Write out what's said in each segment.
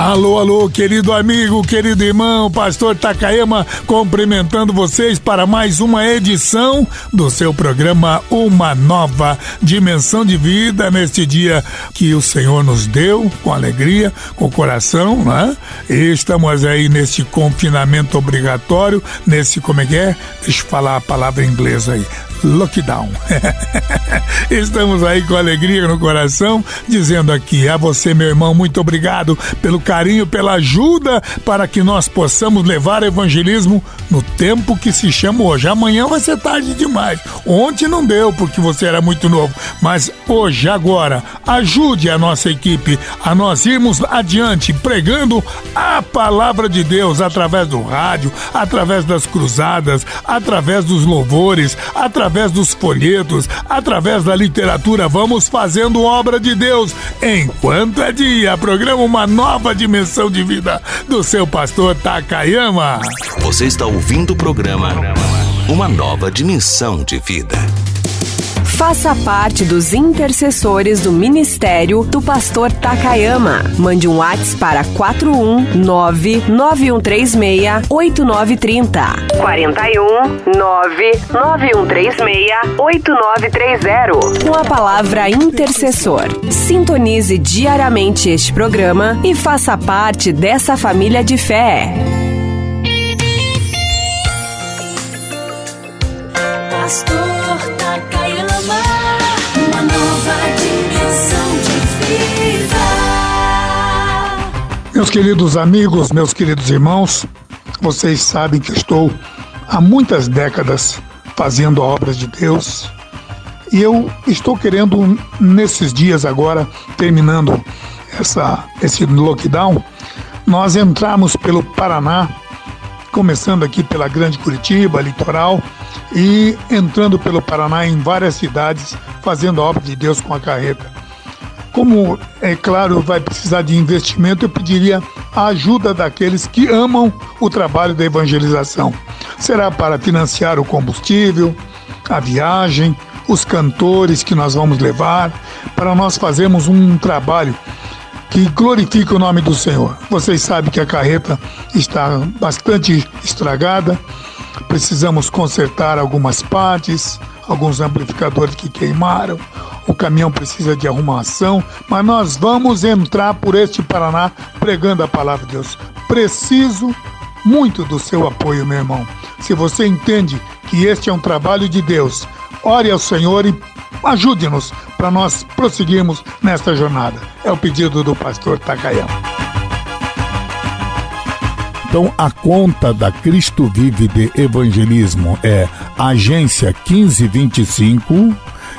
Alô, alô, querido amigo, querido irmão, pastor Takayama, cumprimentando vocês para mais uma edição do seu programa Uma Nova Dimensão de Vida, neste dia que o Senhor nos deu, com alegria, com coração, né? E estamos aí neste confinamento obrigatório, nesse, como é que é? Deixa eu falar a palavra inglesa aí, lockdown. Estamos aí com alegria no coração, dizendo aqui a você, meu irmão, muito obrigado pelo carinho, pela ajuda para que nós possamos levar evangelismo no tempo que se chama hoje. Amanhã vai ser tarde demais. Ontem não deu porque você era muito novo, mas hoje, agora, ajude a nossa equipe a nós irmos adiante pregando a palavra de Deus através do rádio, através das cruzadas, através dos louvores, através através dos folhetos, através da literatura, vamos fazendo obra de Deus enquanto é dia. Programa Uma Nova Dimensão de Vida do seu pastor Takayama. Você está ouvindo o programa Uma Nova Dimensão de Vida. Faça parte dos intercessores do ministério do pastor Takayama. Mande um WhatsApp para 41991368930. 41991368930. Com a palavra intercessor. Sintonize diariamente este programa e faça parte dessa família de fé. Pastor Meus queridos amigos, meus queridos irmãos, vocês sabem que estou há muitas décadas fazendo a obra de Deus. E eu estou querendo, nesses dias agora, terminando essa, esse lockdown, nós entramos pelo Paraná, começando aqui pela Grande Curitiba, litoral, e entrando pelo Paraná em várias cidades, fazendo a obra de Deus com a carreta. Como, é claro, vai precisar de investimento, eu pediria a ajuda daqueles que amam o trabalho da evangelização. Será para financiar o combustível, a viagem, os cantores que nós vamos levar, para nós fazermos um trabalho que glorifique o nome do Senhor. Vocês sabem que a carreta está bastante estragada, precisamos consertar algumas partes, alguns amplificadores que queimaram, o caminhão precisa de arrumação, mas nós vamos entrar por este Paraná pregando a palavra de Deus. Preciso muito do seu apoio, meu irmão. Se você entende que este é um trabalho de Deus, ore ao Senhor e ajude-nos para nós prosseguirmos nesta jornada. É o pedido do pastor Takayama. Então, a conta da Cristo Vive de Evangelismo é agência 1525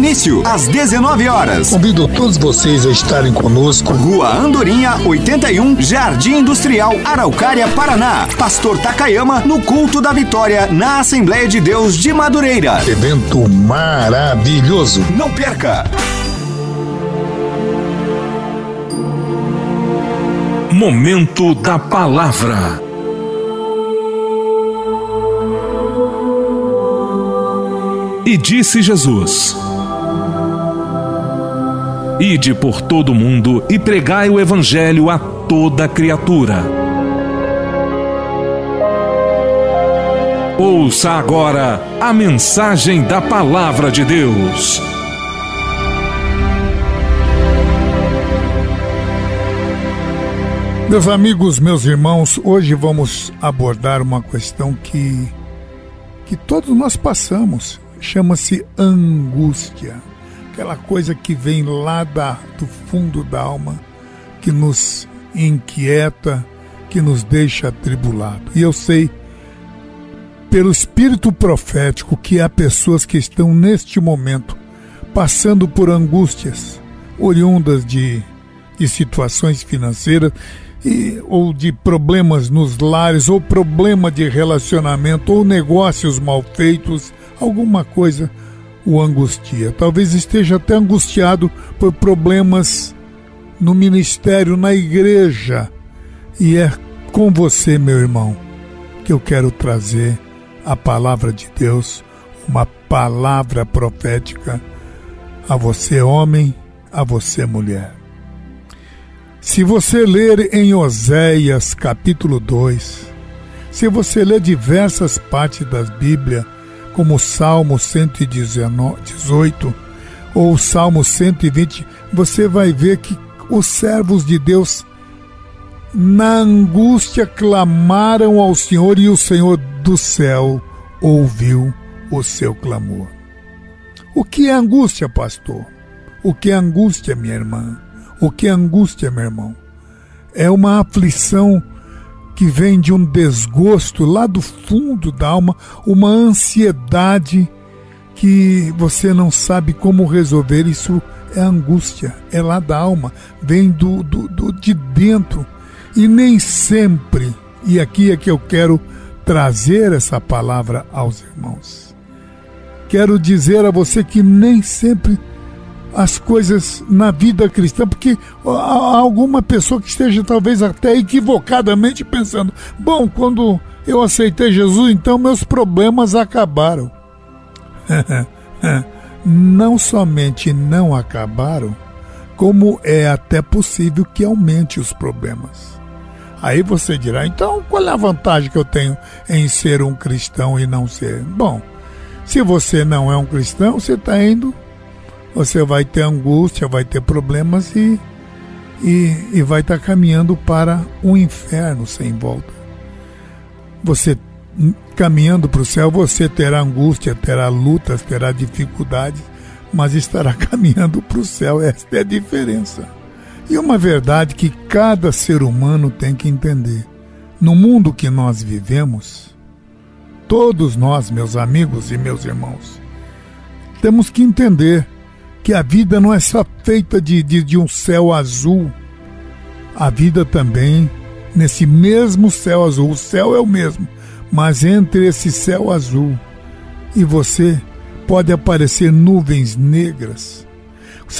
Início às 19 horas. Convido todos vocês a estarem conosco. Rua Andorinha, 81, Jardim Industrial, Araucária, Paraná. Pastor Takayama no culto da vitória na Assembleia de Deus de Madureira. Evento maravilhoso. Não perca! Momento da Palavra. E disse Jesus: Ide por todo o mundo e pregai o Evangelho a toda criatura. Ouça agora a mensagem da Palavra de Deus. Meus amigos, meus irmãos, hoje vamos abordar uma questão que, que todos nós passamos. Chama-se angústia. Aquela coisa que vem lá da, do fundo da alma, que nos inquieta, que nos deixa atribulado. E eu sei, pelo espírito profético, que há pessoas que estão neste momento passando por angústias oriundas de, de situações financeiras e, ou de problemas nos lares, ou problema de relacionamento, ou negócios mal feitos, alguma coisa o angustia. Talvez esteja até angustiado por problemas no ministério, na igreja. E é com você, meu irmão, que eu quero trazer a palavra de Deus, uma palavra profética a você, homem, a você, mulher. Se você ler em Oséias capítulo 2, se você ler diversas partes da Bíblia, como o Salmo 118 ou o Salmo 120, você vai ver que os servos de Deus, na angústia, clamaram ao Senhor e o Senhor do céu ouviu o seu clamor. O que é angústia, pastor? O que é angústia, minha irmã? O que é angústia, meu irmão? É uma aflição que vem de um desgosto lá do fundo da alma, uma ansiedade que você não sabe como resolver. Isso é angústia, é lá da alma, vem do, do, do de dentro. E nem sempre, e aqui é que eu quero trazer essa palavra aos irmãos. Quero dizer a você que nem sempre as coisas na vida cristã, porque há alguma pessoa que esteja talvez até equivocadamente pensando: bom, quando eu aceitei Jesus, então meus problemas acabaram. não somente não acabaram, como é até possível que aumente os problemas. Aí você dirá: então qual é a vantagem que eu tenho em ser um cristão e não ser? Bom, se você não é um cristão, você está indo você vai ter angústia, vai ter problemas e, e, e vai estar tá caminhando para um inferno sem volta. Você caminhando para o céu, você terá angústia, terá lutas, terá dificuldades, mas estará caminhando para o céu. Esta é a diferença. E uma verdade que cada ser humano tem que entender. No mundo que nós vivemos, todos nós, meus amigos e meus irmãos, temos que entender que a vida não é só feita de, de, de um céu azul. A vida também, nesse mesmo céu azul, o céu é o mesmo, mas entre esse céu azul e você pode aparecer nuvens negras.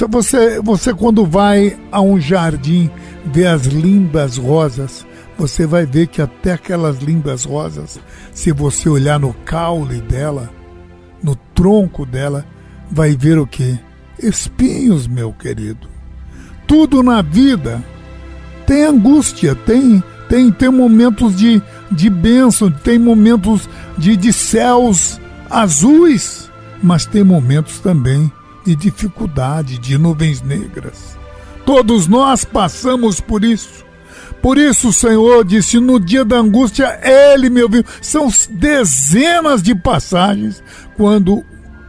Você, você quando vai a um jardim ver as lindas rosas, você vai ver que até aquelas lindas rosas, se você olhar no caule dela, no tronco dela, vai ver o que? Espinhos, meu querido. Tudo na vida tem angústia, tem tem, tem momentos de, de bênção, tem momentos de, de céus azuis, mas tem momentos também de dificuldade, de nuvens negras. Todos nós passamos por isso. Por isso o Senhor disse: no dia da angústia, Ele me ouviu. São dezenas de passagens quando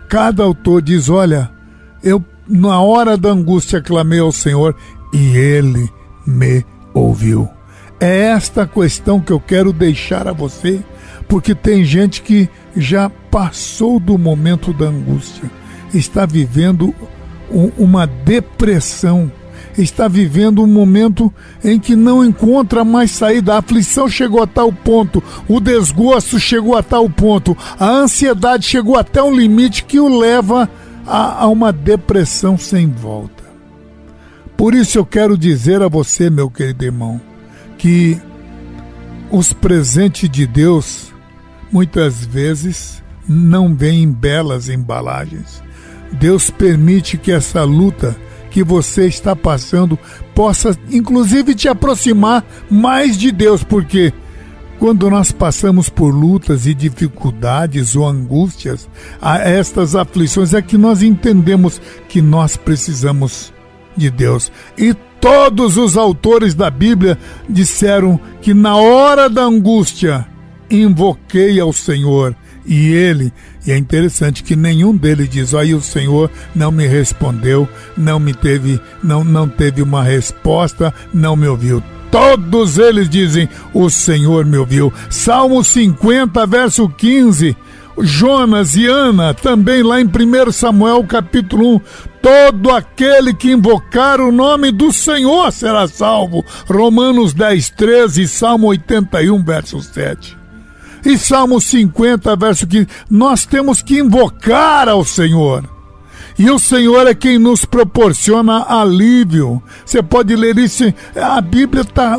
cada autor diz: Olha, eu na hora da angústia clamei ao Senhor e Ele me ouviu. É esta questão que eu quero deixar a você, porque tem gente que já passou do momento da angústia, está vivendo uma depressão está vivendo um momento em que não encontra mais saída. A aflição chegou a tal ponto, o desgosto chegou a tal ponto, a ansiedade chegou até um limite que o leva a, a uma depressão sem volta. Por isso eu quero dizer a você, meu querido irmão, que os presentes de Deus muitas vezes não vêm em belas embalagens. Deus permite que essa luta que você está passando possa, inclusive, te aproximar mais de Deus, porque quando nós passamos por lutas e dificuldades ou angústias, a estas aflições, é que nós entendemos que nós precisamos de Deus. E todos os autores da Bíblia disseram que na hora da angústia invoquei ao Senhor e ele, e é interessante que nenhum deles diz: "Aí o Senhor não me respondeu, não me teve, não não teve uma resposta, não me ouviu". Todos eles dizem: "O Senhor me ouviu". Salmo 50, verso 15. Jonas e Ana, também lá em 1 Samuel capítulo 1, todo aquele que invocar o nome do Senhor será salvo. Romanos 10, 13, Salmo 81, verso 7. E Salmo 50, verso 15, nós temos que invocar ao Senhor. E o Senhor é quem nos proporciona alívio. Você pode ler isso, a Bíblia está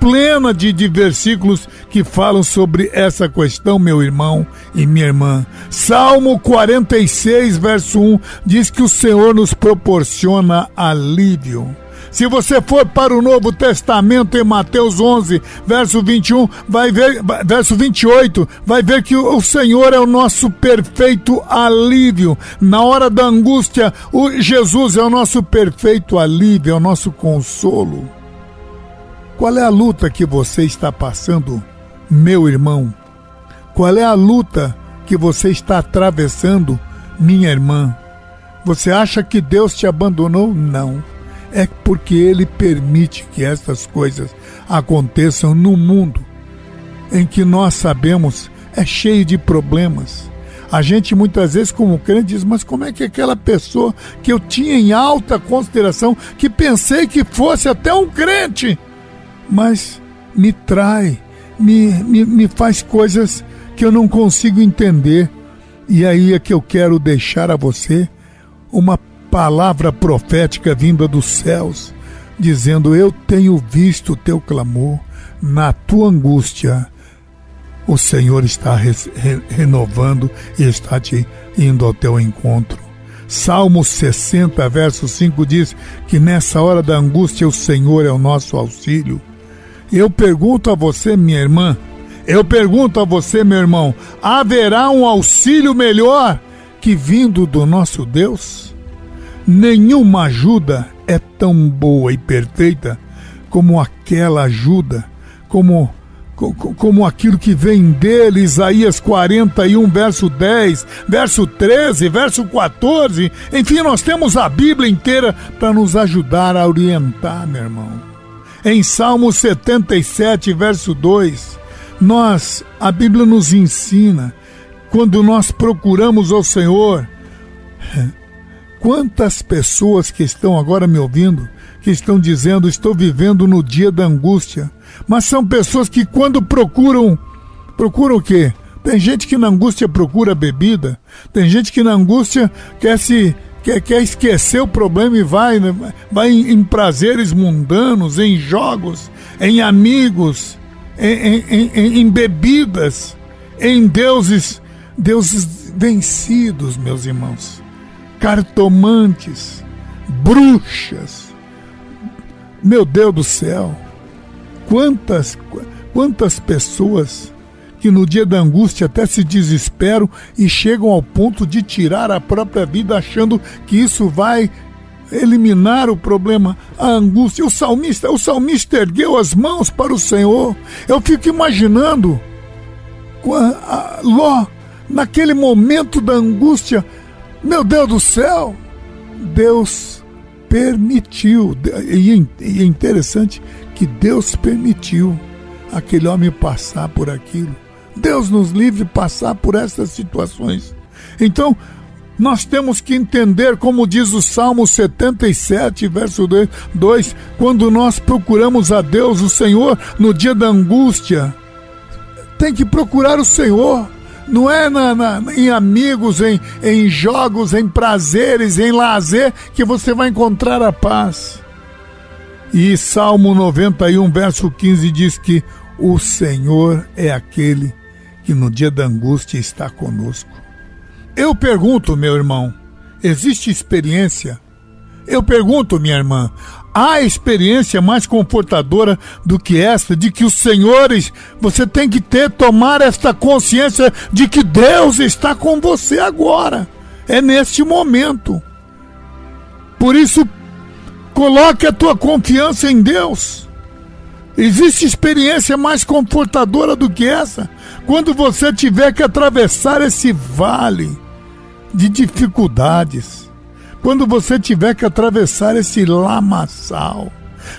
plena de, de versículos que falam sobre essa questão, meu irmão e minha irmã. Salmo 46, verso 1 diz que o Senhor nos proporciona alívio. Se você for para o Novo Testamento em Mateus 11, verso 21, vai ver, verso 28, vai ver que o Senhor é o nosso perfeito alívio. Na hora da angústia, o Jesus é o nosso perfeito alívio, é o nosso consolo. Qual é a luta que você está passando, meu irmão? Qual é a luta que você está atravessando, minha irmã? Você acha que Deus te abandonou? Não é porque ele permite que essas coisas aconteçam no mundo em que nós sabemos é cheio de problemas. A gente muitas vezes, como crente, diz: Mas como é que aquela pessoa que eu tinha em alta consideração, que pensei que fosse até um crente, mas me trai, me, me, me faz coisas que eu não consigo entender. E aí é que eu quero deixar a você uma palavra profética vinda dos céus, dizendo: Eu tenho visto o teu clamor, na tua angústia. O Senhor está re renovando e está te indo ao teu encontro. Salmo 60, verso 5 diz que nessa hora da angústia o Senhor é o nosso auxílio. Eu pergunto a você, minha irmã, eu pergunto a você, meu irmão, haverá um auxílio melhor que vindo do nosso Deus? Nenhuma ajuda é tão boa e perfeita como aquela ajuda, como como aquilo que vem dele, Isaías 41, verso 10, verso 13, verso 14. Enfim, nós temos a Bíblia inteira para nos ajudar a orientar, meu irmão. Em Salmo 77, verso 2, nós, a Bíblia nos ensina, quando nós procuramos ao Senhor, Quantas pessoas que estão agora me ouvindo, que estão dizendo estou vivendo no dia da angústia, mas são pessoas que quando procuram, procuram o quê? Tem gente que na angústia procura bebida, tem gente que na angústia quer se quer, quer esquecer o problema e vai, né? vai em, em prazeres mundanos, em jogos, em amigos, em, em, em, bebidas, em deuses, deuses vencidos, meus irmãos cartomantes, bruxas. Meu Deus do céu, quantas, quantas pessoas que no dia da angústia até se desesperam e chegam ao ponto de tirar a própria vida achando que isso vai eliminar o problema, a angústia. O salmista, o salmista ergueu as mãos para o Senhor. Eu fico imaginando Ló, naquele momento da angústia, meu Deus do céu, Deus permitiu, e é interessante que Deus permitiu aquele homem passar por aquilo. Deus nos livre passar por essas situações. Então, nós temos que entender, como diz o Salmo 77, verso 2, quando nós procuramos a Deus, o Senhor, no dia da angústia, tem que procurar o Senhor. Não é na, na, em amigos, em, em jogos, em prazeres, em lazer que você vai encontrar a paz. E Salmo 91, verso 15 diz que o Senhor é aquele que no dia da angústia está conosco. Eu pergunto, meu irmão, existe experiência? Eu pergunto, minha irmã, há experiência mais confortadora do que esta, de que os senhores, você tem que ter, tomar esta consciência de que Deus está com você agora, é neste momento. Por isso, coloque a tua confiança em Deus. Existe experiência mais confortadora do que essa? Quando você tiver que atravessar esse vale de dificuldades, quando você tiver que atravessar esse lamaçal,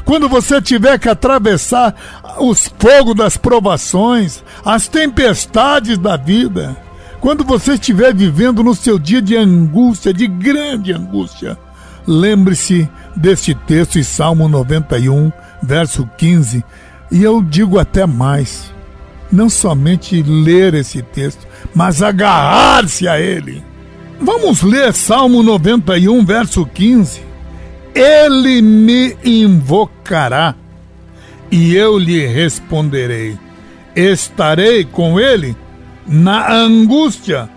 quando você tiver que atravessar os fogos das provações, as tempestades da vida, quando você estiver vivendo no seu dia de angústia, de grande angústia, lembre-se deste texto em Salmo 91, verso 15, e eu digo até mais: não somente ler esse texto, mas agarrar-se a ele. Vamos ler Salmo 91, verso 15. Ele me invocará e eu lhe responderei. Estarei com ele na angústia,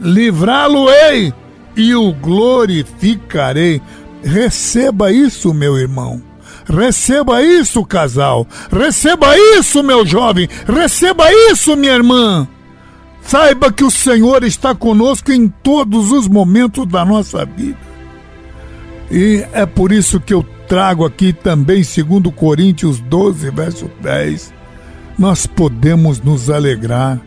livrá-lo-ei e o glorificarei. Receba isso, meu irmão. Receba isso, casal. Receba isso, meu jovem. Receba isso, minha irmã. Saiba que o Senhor está conosco em todos os momentos da nossa vida. E é por isso que eu trago aqui também, segundo Coríntios 12, verso 10, nós podemos nos alegrar.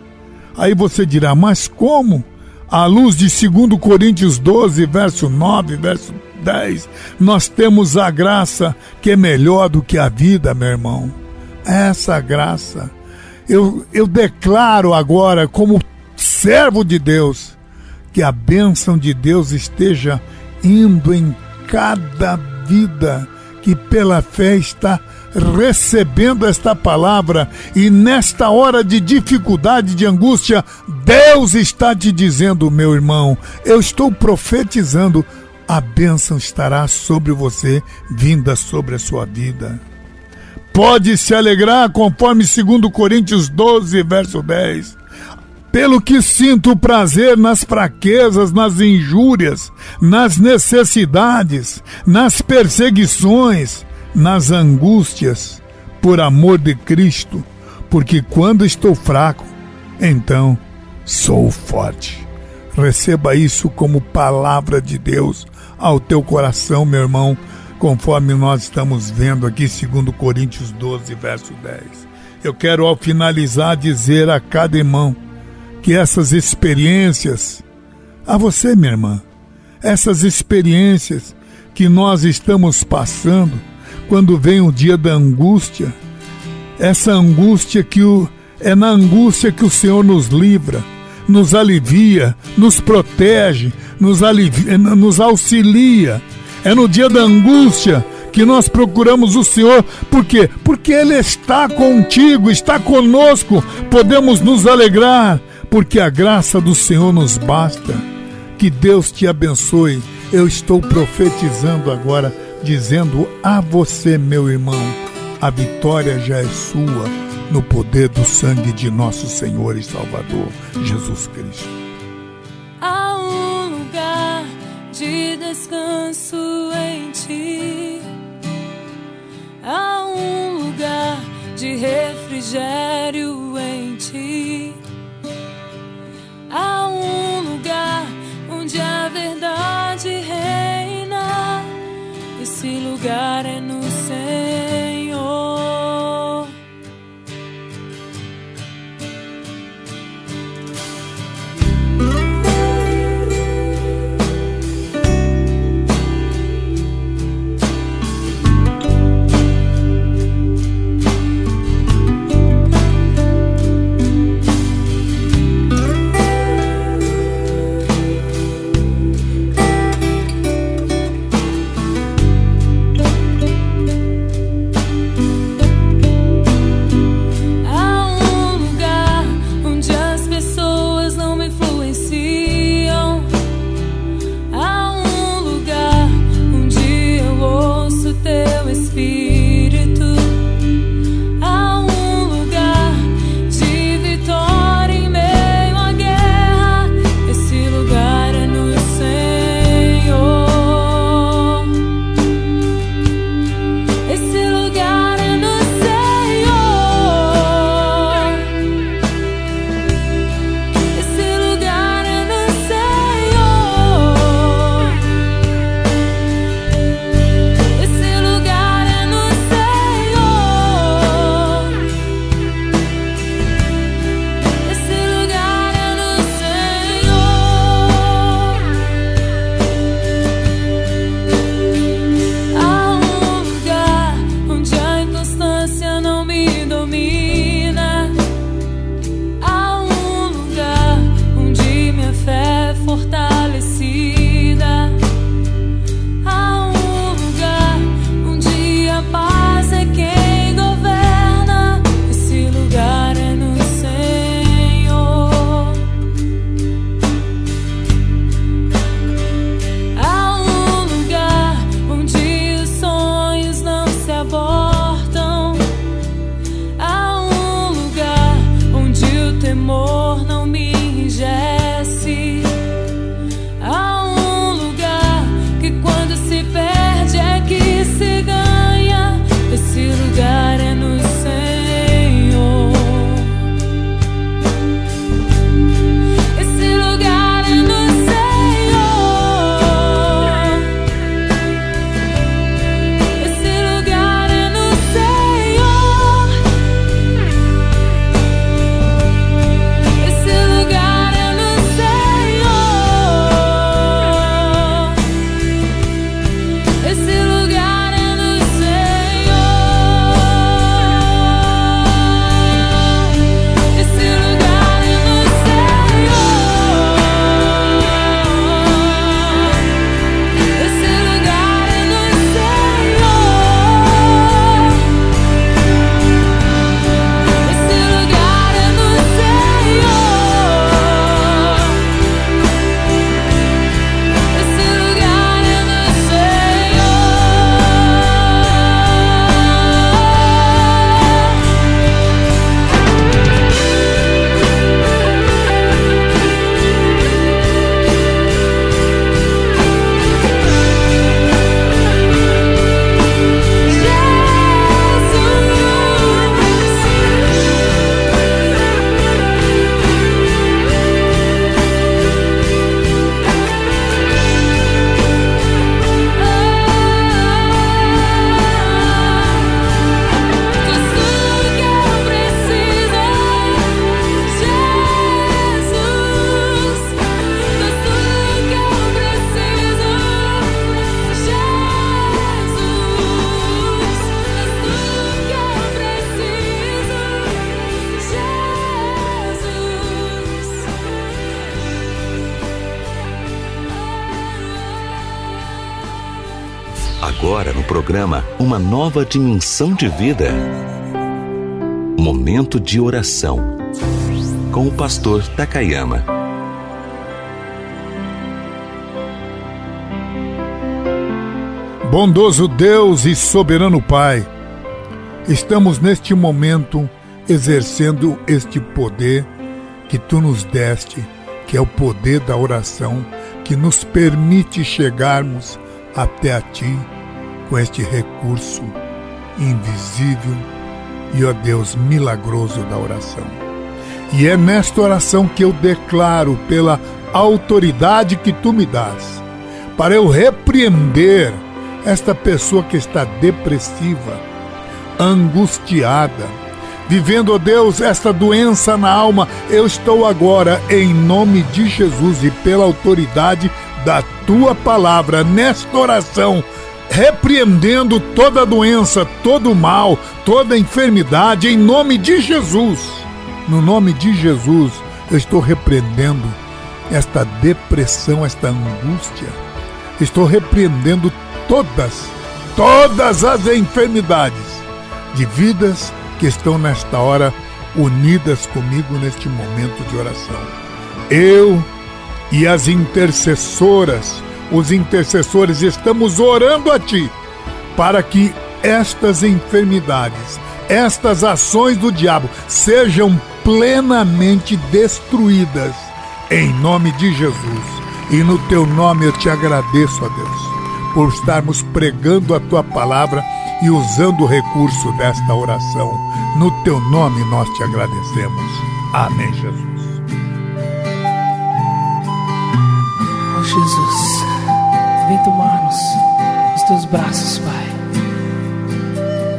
Aí você dirá, mas como? À luz de 2 Coríntios 12, verso 9, verso 10, nós temos a graça que é melhor do que a vida, meu irmão. Essa graça. Eu, eu declaro agora, como servo de Deus, que a bênção de Deus esteja indo em cada vida que pela fé está recebendo esta palavra e nesta hora de dificuldade, de angústia, Deus está te dizendo, meu irmão, eu estou profetizando, a bênção estará sobre você, vinda sobre a sua vida. Pode se alegrar, conforme 2 Coríntios 12, verso 10 pelo que sinto prazer nas fraquezas, nas injúrias, nas necessidades, nas perseguições, nas angústias, por amor de Cristo, porque quando estou fraco, então sou forte. Receba isso como palavra de Deus ao teu coração, meu irmão, conforme nós estamos vendo aqui, segundo Coríntios 12, verso 10. Eu quero ao finalizar dizer a cada irmão que essas experiências, a você, minha irmã, essas experiências que nós estamos passando, quando vem o dia da angústia, essa angústia que o, é na angústia que o Senhor nos livra, nos alivia, nos protege, nos, alivia, nos auxilia. É no dia da angústia que nós procuramos o Senhor, por quê? Porque Ele está contigo, está conosco, podemos nos alegrar, porque a graça do Senhor nos basta. Que Deus te abençoe. Eu estou profetizando agora, dizendo a você, meu irmão, a vitória já é sua no poder do sangue de nosso Senhor e Salvador, Jesus Cristo. Há um lugar de descanso em ti. Há um lugar de refrigério em ti. God and programa Uma Nova Dimensão de Vida. Momento de oração com o pastor Takayama. Bondoso Deus e soberano Pai, estamos neste momento exercendo este poder que tu nos deste, que é o poder da oração que nos permite chegarmos até a Ti com este recurso invisível e, ó Deus, milagroso da oração. E é nesta oração que eu declaro, pela autoridade que tu me dás, para eu repreender esta pessoa que está depressiva, angustiada, vivendo, ó Deus, esta doença na alma. Eu estou agora, em nome de Jesus e pela autoridade da tua palavra, nesta oração, repreendendo toda doença, todo mal, toda enfermidade, em nome de Jesus. No nome de Jesus, eu estou repreendendo esta depressão, esta angústia. Estou repreendendo todas, todas as enfermidades de vidas que estão nesta hora unidas comigo neste momento de oração. Eu e as intercessoras, os intercessores, estamos orando a Ti para que estas enfermidades, estas ações do diabo sejam plenamente destruídas em nome de Jesus. E no Teu nome eu te agradeço, ó Deus, por estarmos pregando a Tua palavra e usando o recurso desta oração. No Teu nome nós te agradecemos. Amém, Jesus. Jesus, vem tomar-nos nos teus braços, Pai,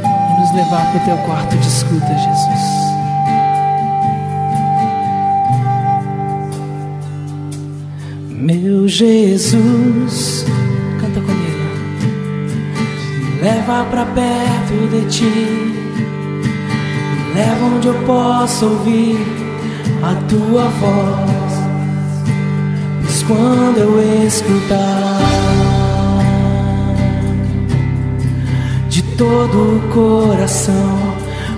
e nos levar para o teu quarto de escuta, Jesus. Meu Jesus, canta comigo. Leva para perto de ti. Leva onde eu possa ouvir a tua voz. Pois quando eu escutar todo o coração,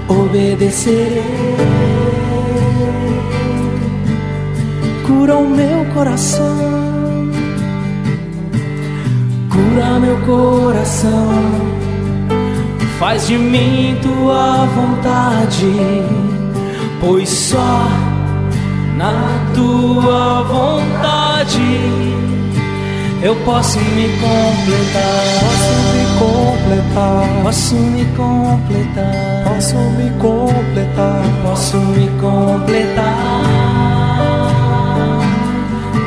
obedecerei. cura o meu coração, cura meu coração, faz de mim tua vontade, pois só na tua vontade eu posso me completar, posso me completar, posso me completar, posso me completar, posso me completar.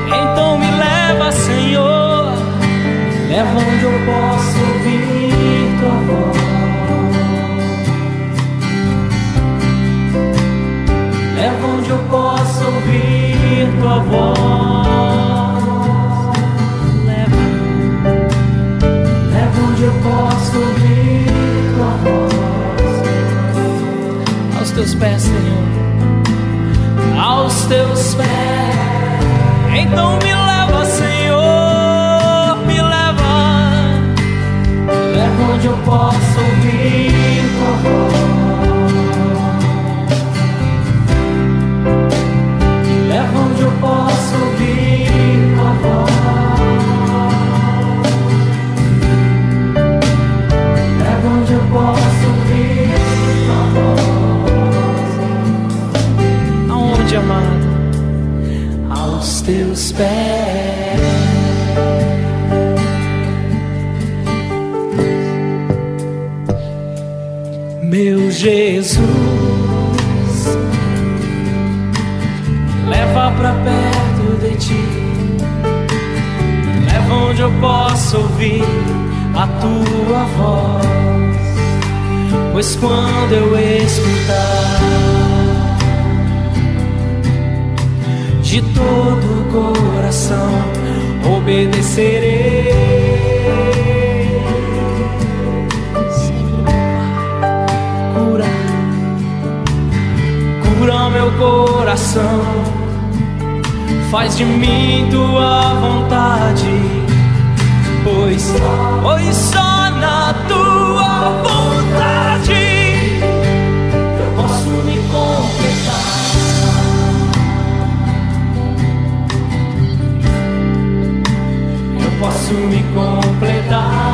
Então me leva, Senhor, leva onde eu posso ouvir tua voz. Leva onde eu posso ouvir tua voz. Posso ouvir tua voz. Aos teus pés, Senhor, aos teus pés. Então me leva, Senhor, me leva, leva onde eu possa ouvir tua voz. Teus pés. Meu Jesus, leva pra perto de ti, leva onde eu possa ouvir a tua voz, pois quando eu escutar de todo o coração obedecerei. Cura, cura meu coração, faz de mim tua vontade, pois, pois só na tua posso me completar.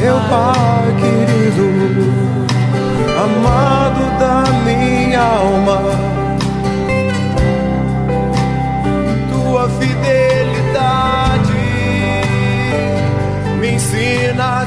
Meu Pai. Querido, amado da minha alma, tua fidelidade me ensina a